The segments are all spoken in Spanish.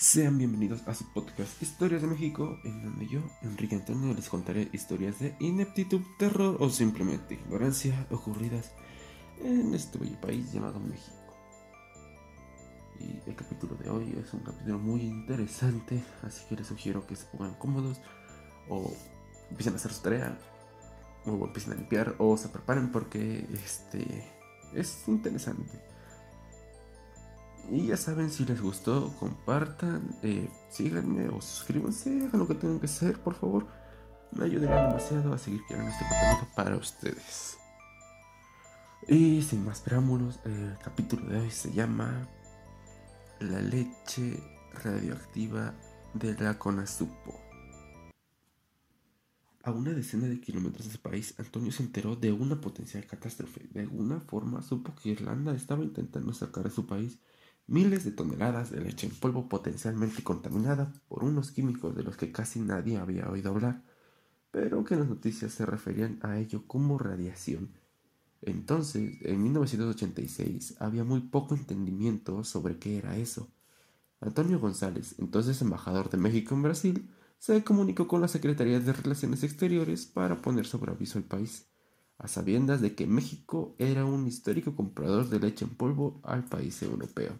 Sean bienvenidos a su podcast Historias de México, en donde yo, Enrique Antonio, les contaré historias de ineptitud, terror o simplemente ignorancia ocurridas en este bello país llamado México. Y el capítulo de hoy es un capítulo muy interesante, así que les sugiero que se pongan cómodos o empiecen a hacer su tarea o empiecen a limpiar o se preparen porque este es interesante. Y ya saben, si les gustó, compartan, eh, síganme o suscríbanse, hagan lo que tengan que hacer, por favor. Me ayudaría demasiado a seguir creando este contenido para ustedes. Y sin más preámbulos, el capítulo de hoy se llama La leche radioactiva de la Conasupo. A una decena de kilómetros de ese país, Antonio se enteró de una potencial catástrofe. De alguna forma supo que Irlanda estaba intentando sacar a su país miles de toneladas de leche en polvo potencialmente contaminada por unos químicos de los que casi nadie había oído hablar, pero que las noticias se referían a ello como radiación. Entonces, en 1986, había muy poco entendimiento sobre qué era eso. Antonio González, entonces embajador de México en Brasil, se comunicó con la Secretaría de Relaciones Exteriores para poner sobre aviso al país, a sabiendas de que México era un histórico comprador de leche en polvo al país europeo.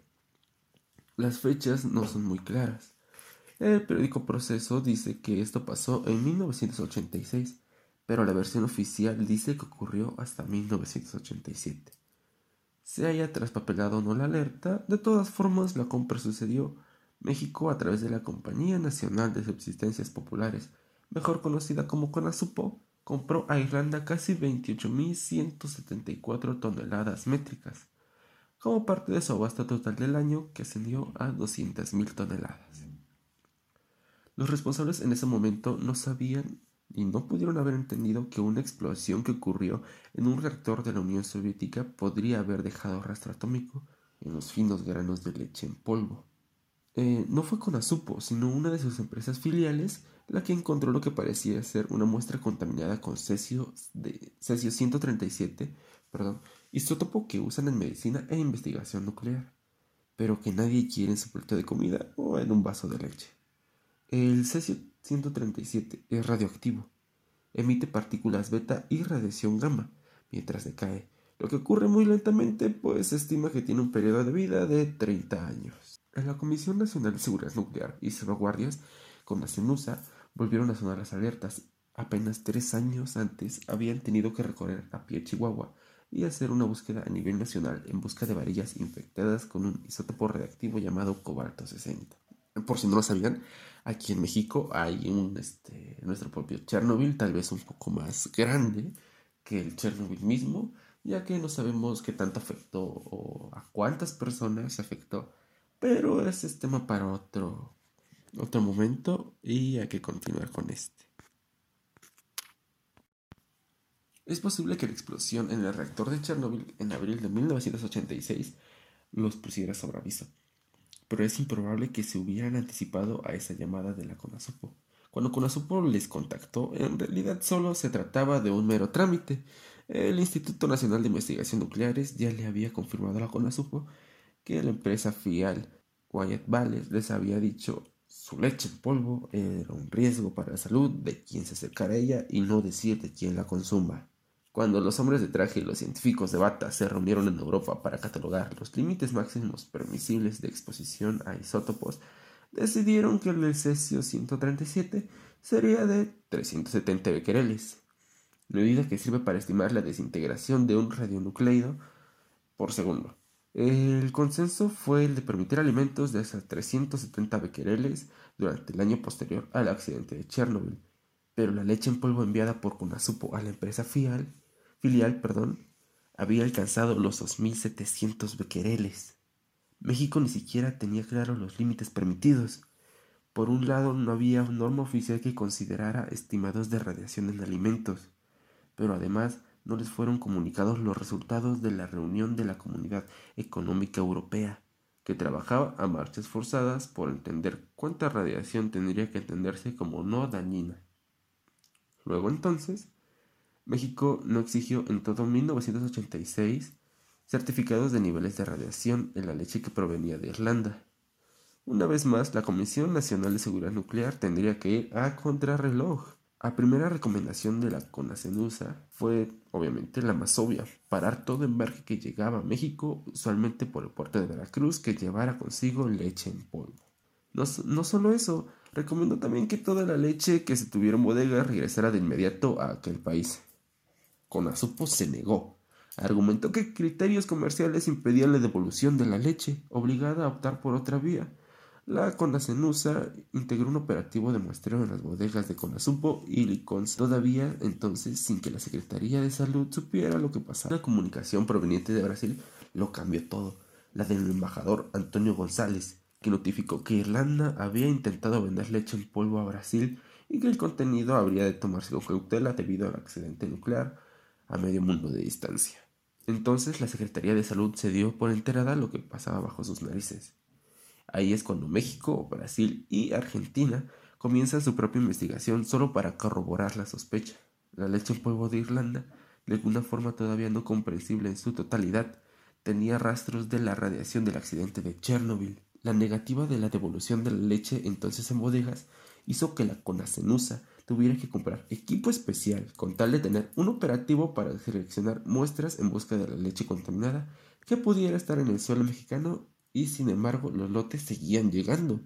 Las fechas no son muy claras. El periódico Proceso dice que esto pasó en 1986, pero la versión oficial dice que ocurrió hasta 1987. Se haya traspapelado o no la alerta, de todas formas la compra sucedió. México, a través de la Compañía Nacional de Subsistencias Populares, mejor conocida como CONASUPO, compró a Irlanda casi 28.174 toneladas métricas como parte de su abasto total del año que ascendió a 200.000 toneladas. Los responsables en ese momento no sabían y no pudieron haber entendido que una explosión que ocurrió en un reactor de la Unión Soviética podría haber dejado rastro atómico en los finos granos de leche en polvo. Eh, no fue con Azupo, sino una de sus empresas filiales la que encontró lo que parecía ser una muestra contaminada con cesio, de, cesio 137, perdón, isótopo que usan en medicina e investigación nuclear, pero que nadie quiere en su plato de comida o en un vaso de leche. El cesio 137 es radioactivo, emite partículas beta y radiación gamma mientras decae, lo que ocurre muy lentamente pues se estima que tiene un periodo de vida de 30 años. En la Comisión Nacional de Seguridad Nuclear y Salvaguardias, con la CENUSA, volvieron a sonar las alertas. Apenas tres años antes habían tenido que recorrer a pie Chihuahua y hacer una búsqueda a nivel nacional en busca de varillas infectadas con un isótopo reactivo llamado cobalto 60. Por si no lo sabían, aquí en México hay un, este, nuestro propio Chernobyl, tal vez un poco más grande que el Chernobyl mismo, ya que no sabemos qué tanto afectó o a cuántas personas afectó, pero ese es tema para otro, otro momento y hay que continuar con este. Es posible que la explosión en el reactor de Chernobyl en abril de 1986 los pusiera sobre aviso, pero es improbable que se hubieran anticipado a esa llamada de la CONASUPO. Cuando CONASUPO les contactó, en realidad solo se trataba de un mero trámite. El Instituto Nacional de Investigación Nucleares ya le había confirmado a la CONASUPO que la empresa FIAL Wyatt Valley les había dicho su leche en polvo era un riesgo para la salud de quien se acercara a ella y no decir de quien la consuma. Cuando los hombres de traje y los científicos de bata se reunieron en Europa para catalogar los límites máximos permisibles de exposición a isótopos, decidieron que el cesio 137 sería de 370 becquereles, medida que sirve para estimar la desintegración de un radionucleido por segundo. El consenso fue el de permitir alimentos de hasta 370 becquereles durante el año posterior al accidente de Chernobyl, pero la leche en polvo enviada por Conasupo a la empresa Fial filial perdón, había alcanzado los 2.700 bequereles. México ni siquiera tenía claros los límites permitidos. Por un lado, no había norma oficial que considerara estimados de radiación en alimentos, pero además no les fueron comunicados los resultados de la reunión de la Comunidad Económica Europea, que trabajaba a marchas forzadas por entender cuánta radiación tendría que entenderse como no dañina. Luego entonces, México no exigió en todo 1986 certificados de niveles de radiación en la leche que provenía de Irlanda. Una vez más, la Comisión Nacional de Seguridad Nuclear tendría que ir a contrarreloj. La primera recomendación de la CONACENUSA fue, obviamente, la más obvia, parar todo embarque que llegaba a México, usualmente por el puerto de Veracruz, que llevara consigo leche en polvo. No, no solo eso, recomendó también que toda la leche que se tuviera en bodega regresara de inmediato a aquel país. Conasupo se negó. Argumentó que criterios comerciales impedían la devolución de la leche, obligada a optar por otra vía. La Conacenusa integró un operativo de muestreo en las bodegas de Conasupo y Licons, todavía entonces sin que la Secretaría de Salud supiera lo que pasaba. La comunicación proveniente de Brasil lo cambió todo, la del embajador Antonio González, que notificó que Irlanda había intentado vender leche en polvo a Brasil y que el contenido habría de tomarse con cautela debido al accidente nuclear a medio mundo de distancia. Entonces la Secretaría de Salud se dio por enterada lo que pasaba bajo sus narices. Ahí es cuando México, Brasil y Argentina comienzan su propia investigación solo para corroborar la sospecha. La leche en polvo de Irlanda, de alguna forma todavía no comprensible en su totalidad, tenía rastros de la radiación del accidente de Chernobyl. La negativa de la devolución de la leche entonces en bodegas hizo que la Conacenusa tuviera que comprar equipo especial con tal de tener un operativo para seleccionar muestras en busca de la leche contaminada que pudiera estar en el suelo mexicano y sin embargo los lotes seguían llegando.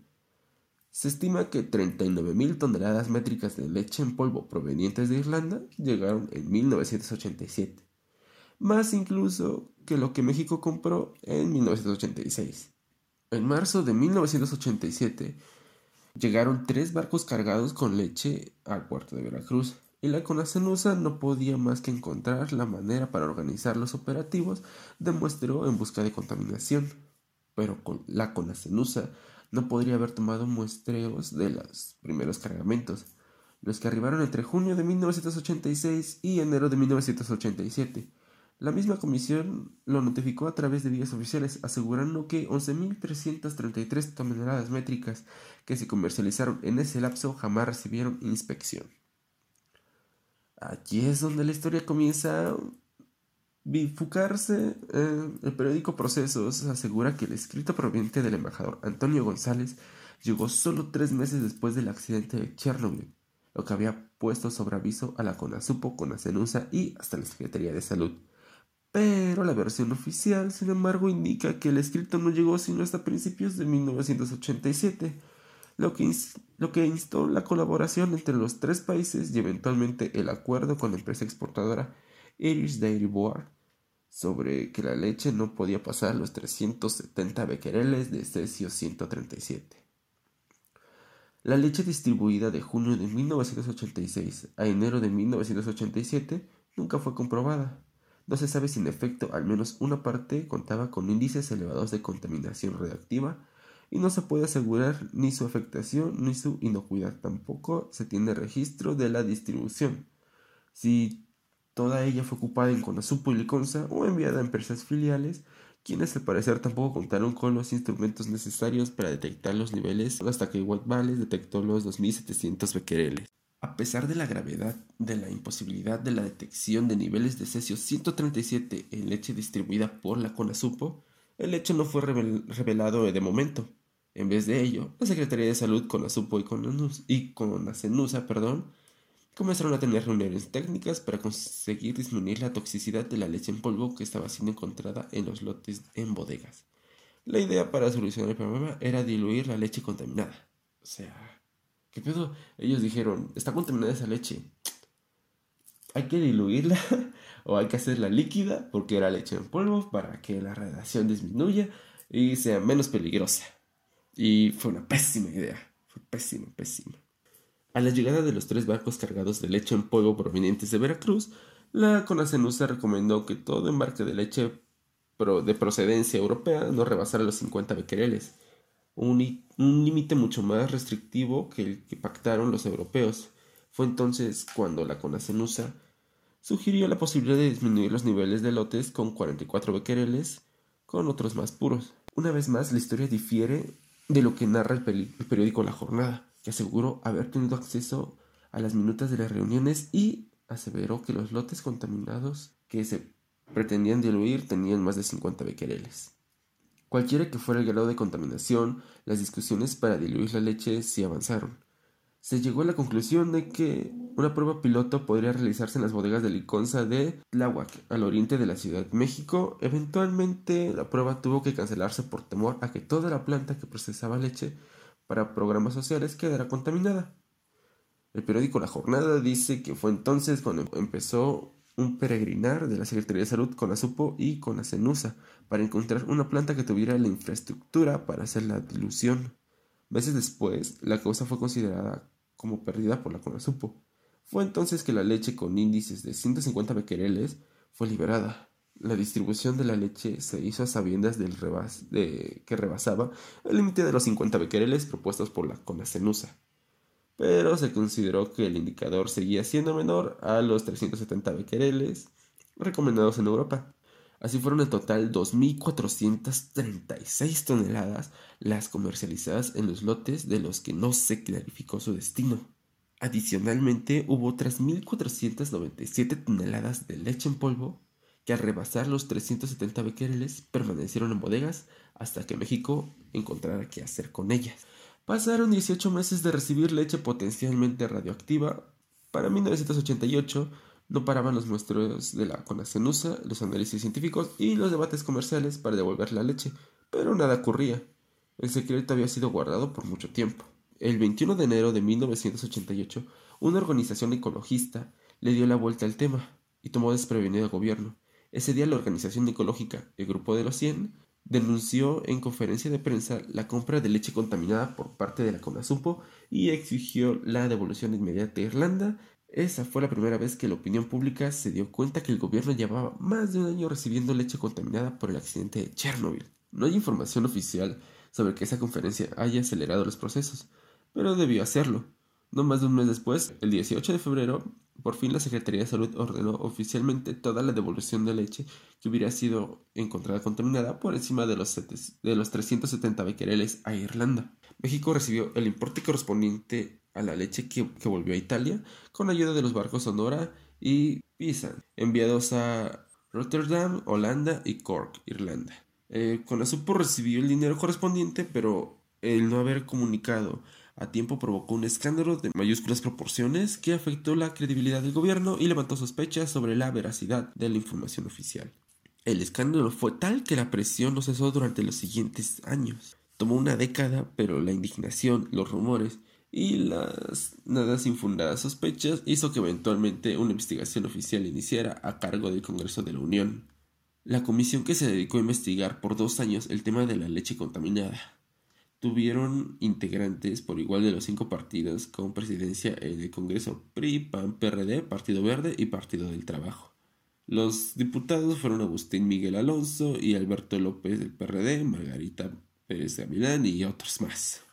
Se estima que 39.000 toneladas métricas de leche en polvo provenientes de Irlanda llegaron en 1987, más incluso que lo que México compró en 1986. En marzo de 1987, Llegaron tres barcos cargados con leche al puerto de Veracruz y la Conacenusa no podía más que encontrar la manera para organizar los operativos de muestreo en busca de contaminación. Pero con la Conacenusa no podría haber tomado muestreos de los primeros cargamentos, los que arribaron entre junio de 1986 y enero de 1987 la misma comisión lo notificó a través de vías oficiales, asegurando que 11.333 toneladas métricas que se comercializaron en ese lapso jamás recibieron inspección. Aquí es donde la historia comienza a bifurcarse. Eh, el periódico Procesos asegura que el escrito proveniente del embajador Antonio González llegó solo tres meses después del accidente de Chernobyl, lo que había puesto sobre aviso a la CONASUPO, CONACENUSA y hasta la Secretaría de Salud pero la versión oficial, sin embargo, indica que el escrito no llegó sino hasta principios de 1987, lo que, lo que instó la colaboración entre los tres países y eventualmente el acuerdo con la empresa exportadora Irish Dairy Board sobre que la leche no podía pasar los 370 becquereles de cesio 137. La leche distribuida de junio de 1986 a enero de 1987 nunca fue comprobada. No se sabe si en efecto al menos una parte contaba con índices elevados de contaminación radiactiva y no se puede asegurar ni su afectación ni su inocuidad. Tampoco se tiene registro de la distribución. Si toda ella fue ocupada en Conasupo y Liconza o enviada a empresas filiales, quienes al parecer tampoco contaron con los instrumentos necesarios para detectar los niveles hasta que White Valley detectó los 2700 becquereles. A pesar de la gravedad de la imposibilidad de la detección de niveles de cesio 137 en leche distribuida por la CONASUPO, el hecho no fue revelado de momento. En vez de ello, la Secretaría de Salud, CONASUPO y, y CONACENUSA perdón, comenzaron a tener reuniones técnicas para conseguir disminuir la toxicidad de la leche en polvo que estaba siendo encontrada en los lotes en bodegas. La idea para solucionar el problema era diluir la leche contaminada. O sea, ¿Qué? Ellos dijeron, está contaminada esa leche. Hay que diluirla o hay que hacerla líquida porque era leche en polvo para que la radiación disminuya y sea menos peligrosa. Y fue una pésima idea. Fue pésima, pésima. A la llegada de los tres barcos cargados de leche en polvo provenientes de Veracruz, la Conacenusa recomendó que todo embarque de leche de procedencia europea no rebasara los 50 becquereles un, límite mucho más restrictivo que el que pactaron los europeos. Fue entonces cuando la CONACENUSA sugirió la posibilidad de disminuir los niveles de lotes con 44 becquereles con otros más puros. Una vez más, la historia difiere de lo que narra el, el periódico La Jornada, que aseguró haber tenido acceso a las minutas de las reuniones y aseveró que los lotes contaminados que se pretendían diluir tenían más de 50 becquereles. Cualquiera que fuera el grado de contaminación, las discusiones para diluir la leche sí avanzaron. Se llegó a la conclusión de que una prueba piloto podría realizarse en las bodegas de Liconza de Tláhuac, al oriente de la Ciudad de México. Eventualmente, la prueba tuvo que cancelarse por temor a que toda la planta que procesaba leche para programas sociales quedara contaminada. El periódico La Jornada dice que fue entonces cuando empezó un peregrinar de la Secretaría de Salud con Azupo y con Acenusa para encontrar una planta que tuviera la infraestructura para hacer la dilución. Meses después, la causa fue considerada como perdida por la Conasupo. Fue entonces que la leche con índices de 150 becquereles fue liberada. La distribución de la leche se hizo a sabiendas del de, que rebasaba el límite de los 50 becquereles propuestos por la Conacenusa pero se consideró que el indicador seguía siendo menor a los 370 becquereles recomendados en Europa. Así fueron en total 2.436 toneladas las comercializadas en los lotes de los que no se clarificó su destino. Adicionalmente, hubo otras 1.497 toneladas de leche en polvo que al rebasar los 370 becquereles permanecieron en bodegas hasta que México encontrara qué hacer con ellas. Pasaron 18 meses de recibir leche potencialmente radioactiva. Para 1988 no paraban los muestreos de la conacenusa, los análisis científicos y los debates comerciales para devolver la leche, pero nada ocurría. El secreto había sido guardado por mucho tiempo. El 21 de enero de 1988, una organización ecologista le dio la vuelta al tema y tomó desprevenido al gobierno. Ese día la organización ecológica, el Grupo de los 100, denunció en conferencia de prensa la compra de leche contaminada por parte de la CONASUPO y exigió la devolución inmediata de Irlanda. Esa fue la primera vez que la opinión pública se dio cuenta que el gobierno llevaba más de un año recibiendo leche contaminada por el accidente de Chernobyl. No hay información oficial sobre que esa conferencia haya acelerado los procesos, pero debió hacerlo. No más de un mes después, el 18 de febrero, por fin la Secretaría de Salud ordenó oficialmente toda la devolución de leche que hubiera sido encontrada contaminada por encima de los, de los 370 becquereles a Irlanda. México recibió el importe correspondiente a la leche que, volvió a Italia con ayuda de los barcos Sonora y Pisa, enviados a Rotterdam, Holanda y Cork, Irlanda. Eh, con la supo recibió el dinero correspondiente, pero el no haber comunicado a tiempo provocó un escándalo de mayúsculas proporciones que afectó la credibilidad del gobierno y levantó sospechas sobre la veracidad de la información oficial. El escándalo fue tal que la presión no cesó durante los siguientes años. Tomó una década, pero la indignación, los rumores y las nada infundadas sospechas hizo que eventualmente una investigación oficial iniciara a cargo del Congreso de la Unión. La comisión que se dedicó a investigar por dos años el tema de la leche contaminada tuvieron integrantes por igual de los cinco partidos con presidencia en el Congreso PRI, PAN, PRD, Partido Verde y Partido del Trabajo. Los diputados fueron Agustín Miguel Alonso y Alberto López del PRD, Margarita Pérez de Milán y otros más.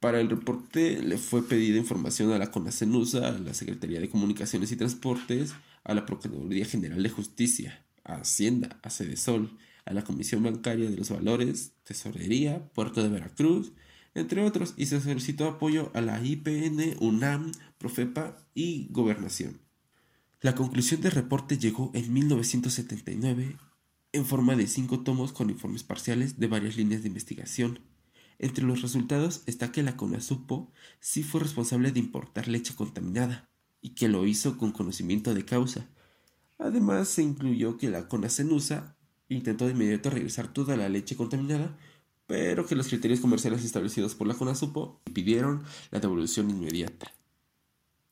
Para el reporte le fue pedida información a la CONACENUSA, a la Secretaría de Comunicaciones y Transportes, a la Procuraduría General de Justicia, a Hacienda, a Sol a la Comisión Bancaria de los Valores, Tesorería, Puerto de Veracruz, entre otros, y se solicitó apoyo a la IPN, UNAM, Profepa y Gobernación. La conclusión del reporte llegó en 1979 en forma de cinco tomos con informes parciales de varias líneas de investigación. Entre los resultados está que la CONASUPO sí fue responsable de importar leche contaminada y que lo hizo con conocimiento de causa. Además se incluyó que la CONACENUSA intentó de inmediato regresar toda la leche contaminada, pero que los criterios comerciales establecidos por la CONASUPO pidieron la devolución inmediata.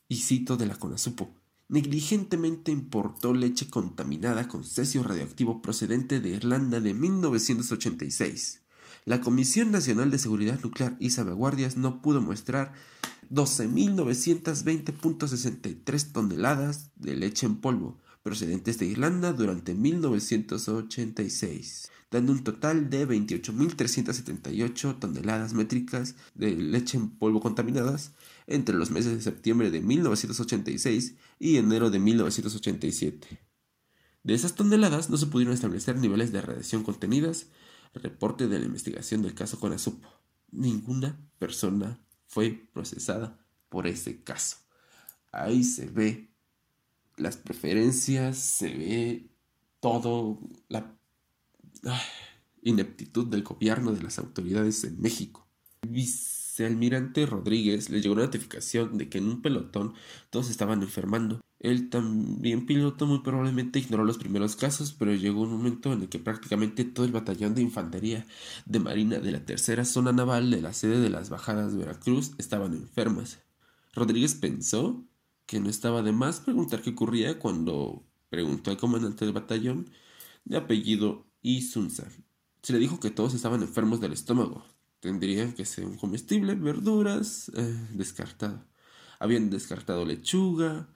Y cito de la CONASUPO, negligentemente importó leche contaminada con cesio radioactivo procedente de Irlanda de 1986. La Comisión Nacional de Seguridad Nuclear y Salvaguardias no pudo mostrar 12.920.63 toneladas de leche en polvo, procedentes de Irlanda durante 1986, dando un total de 28.378 toneladas métricas de leche en polvo contaminadas entre los meses de septiembre de 1986 y enero de 1987. De esas toneladas no se pudieron establecer niveles de radiación contenidas, reporte de la investigación del caso con Azupo. Ninguna persona fue procesada por ese caso. Ahí se ve las preferencias, se ve todo, la... ineptitud del gobierno de las autoridades en México. Vicealmirante Rodríguez le llegó una notificación de que en un pelotón todos estaban enfermando. Él también piloto muy probablemente ignoró los primeros casos, pero llegó un momento en el que prácticamente todo el batallón de infantería de marina de la tercera zona naval de la sede de las bajadas de Veracruz estaban enfermas. Rodríguez pensó que no estaba de más preguntar qué ocurría cuando preguntó al comandante del batallón de apellido Isunza. Se le dijo que todos estaban enfermos del estómago. Tendrían que ser un comestible, verduras, eh, descartado. Habían descartado lechuga,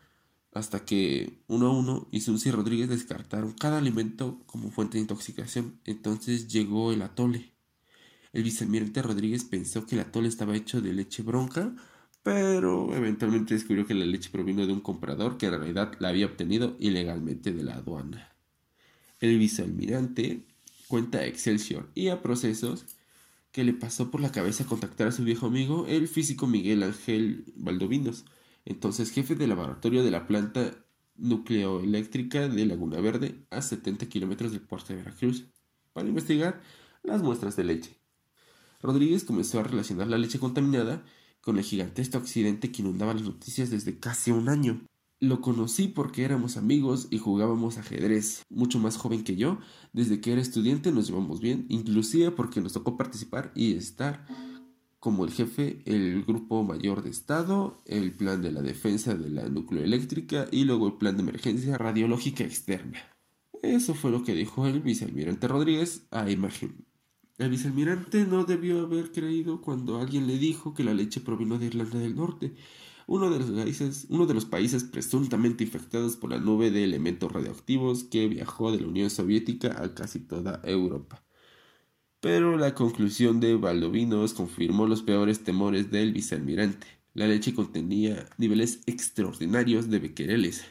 hasta que uno a uno Isunza y Rodríguez descartaron cada alimento como fuente de intoxicación. Entonces llegó el atole. El vicealmirante Rodríguez pensó que el atole estaba hecho de leche bronca pero eventualmente descubrió que la leche provino de un comprador que en realidad la había obtenido ilegalmente de la aduana. El vicealmirante cuenta a Excelsior y a Procesos que le pasó por la cabeza contactar a su viejo amigo, el físico Miguel Ángel Valdovinos, entonces jefe de laboratorio de la planta nucleoeléctrica de Laguna Verde, a 70 kilómetros del puerto de Veracruz, para investigar las muestras de leche. Rodríguez comenzó a relacionar la leche contaminada con el gigantesco accidente que inundaba las noticias desde casi un año. Lo conocí porque éramos amigos y jugábamos ajedrez, mucho más joven que yo, desde que era estudiante nos llevamos bien, inclusive porque nos tocó participar y estar como el jefe el grupo mayor de Estado, el plan de la defensa de la nucleoeléctrica y luego el plan de emergencia radiológica externa. Eso fue lo que dijo el vicealmirante Rodríguez a imagen. El vicealmirante no debió haber creído cuando alguien le dijo que la leche provino de Irlanda del Norte, uno de los países, uno de los países presuntamente infectados por la nube de elementos radioactivos que viajó de la Unión Soviética a casi toda Europa. Pero la conclusión de Valdovinos confirmó los peores temores del vicealmirante. La leche contenía niveles extraordinarios de bequereles.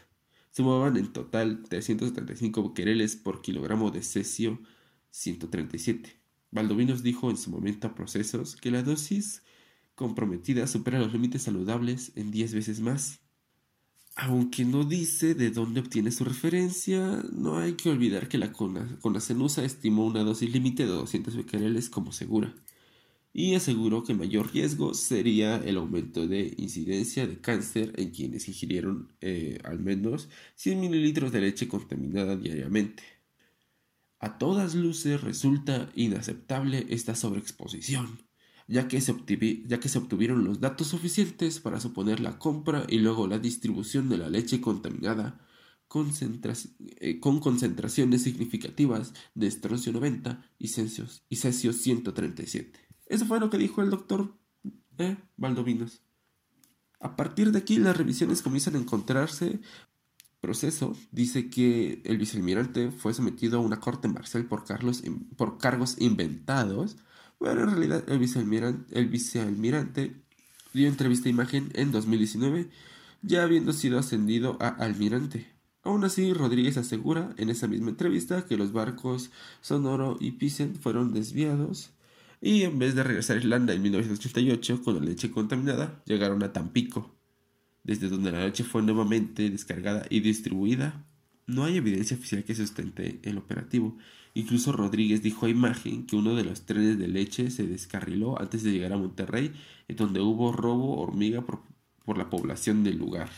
Sumaban en total 375 bequereles por kilogramo de cesio 137 Valdovinos dijo en su momento a Procesos que la dosis comprometida supera los límites saludables en 10 veces más. Aunque no dice de dónde obtiene su referencia, no hay que olvidar que la Conacenusa estimó una dosis límite de 200 becquereles como segura y aseguró que mayor riesgo sería el aumento de incidencia de cáncer en quienes ingirieron eh, al menos 100 mililitros de leche contaminada diariamente. A todas luces resulta inaceptable esta sobreexposición, ya que, se obtuvieron los datos suficientes para suponer la compra y luego la distribución de la leche contaminada eh, con concentraciones significativas de estroncio 90 y cesio, y cesio 137. Eso fue lo que dijo el doctor eh, Valdovinos. A partir de aquí las revisiones comienzan a encontrarse proceso dice que el vicealmirante fue sometido a una corte marcial por cargos inventados, pero en realidad el vicealmirante, el vicealmirante dio entrevista a imagen en 2019, ya habiendo sido ascendido a almirante. Aún así, Rodríguez asegura en esa misma entrevista que los barcos Sonoro y Pisen fueron desviados y en vez de regresar a Irlanda en 1988 con la leche contaminada, llegaron a Tampico desde donde la leche fue nuevamente descargada y distribuida. No hay evidencia oficial que sustente el operativo. Incluso Rodríguez dijo a imagen que uno de los trenes de leche se descarriló antes de llegar a Monterrey, en donde hubo robo hormiga por, por la población del lugar.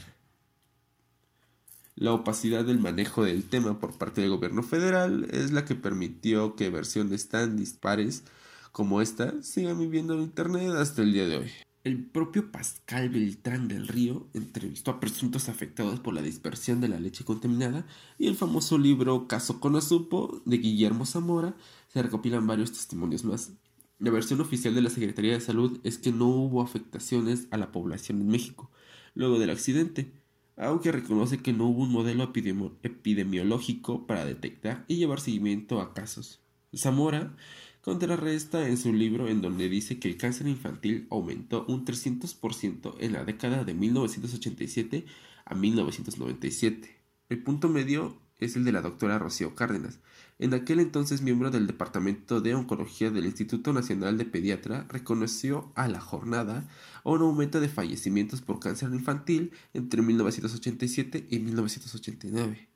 La opacidad del manejo del tema por parte del gobierno federal es la que permitió que versiones tan dispares como esta sigan viviendo en Internet hasta el día de hoy. El propio Pascal Beltrán del Río entrevistó a presuntos afectados por la dispersión de la leche contaminada y el famoso libro Caso Conazupo de Guillermo Zamora se recopilan varios testimonios más. La versión oficial de la Secretaría de Salud es que no hubo afectaciones a la población en México luego del accidente, aunque reconoce que no hubo un modelo epidemiológico para detectar y llevar seguimiento a casos. Zamora contrarresta en su libro en donde dice que el cáncer infantil aumentó un 300% en la década de 1987 a 1997. El punto medio es el de la doctora Rocío Cárdenas. En aquel entonces miembro del Departamento de Oncología del Instituto Nacional de Pediatra, reconoció a la jornada un aumento de fallecimientos por cáncer infantil entre 1987 y 1989.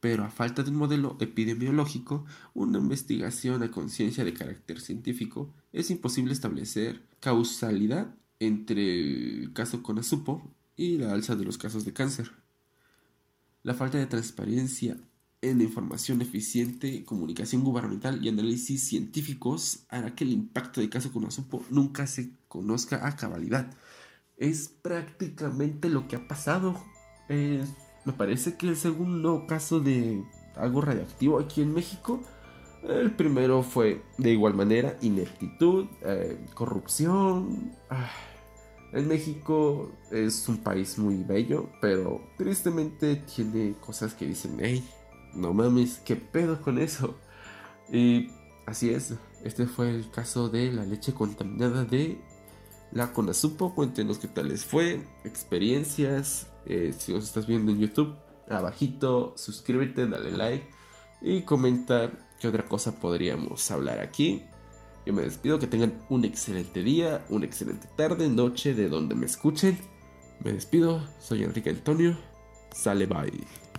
Pero a falta de un modelo epidemiológico, una investigación a conciencia de carácter científico, es imposible establecer causalidad entre el caso con Azupo y la alza de los casos de cáncer. La falta de transparencia en información eficiente, comunicación gubernamental y análisis científicos hará que el impacto del caso con Azupo nunca se conozca a cabalidad. Es prácticamente lo que ha pasado. Me parece que el segundo caso de algo radioactivo aquí en México, el primero fue de igual manera ineptitud, eh, corrupción. Ah, en México es un país muy bello, pero tristemente tiene cosas que dicen, hey, no mames, ¿qué pedo con eso? Y así es, este fue el caso de la leche contaminada de la Conasupo. Cuéntenos qué tal les fue, experiencias. Eh, si nos estás viendo en YouTube, abajito, suscríbete, dale like y comentar qué otra cosa podríamos hablar aquí. Yo me despido, que tengan un excelente día, una excelente tarde, noche, de donde me escuchen. Me despido, soy Enrique Antonio. Sale bye.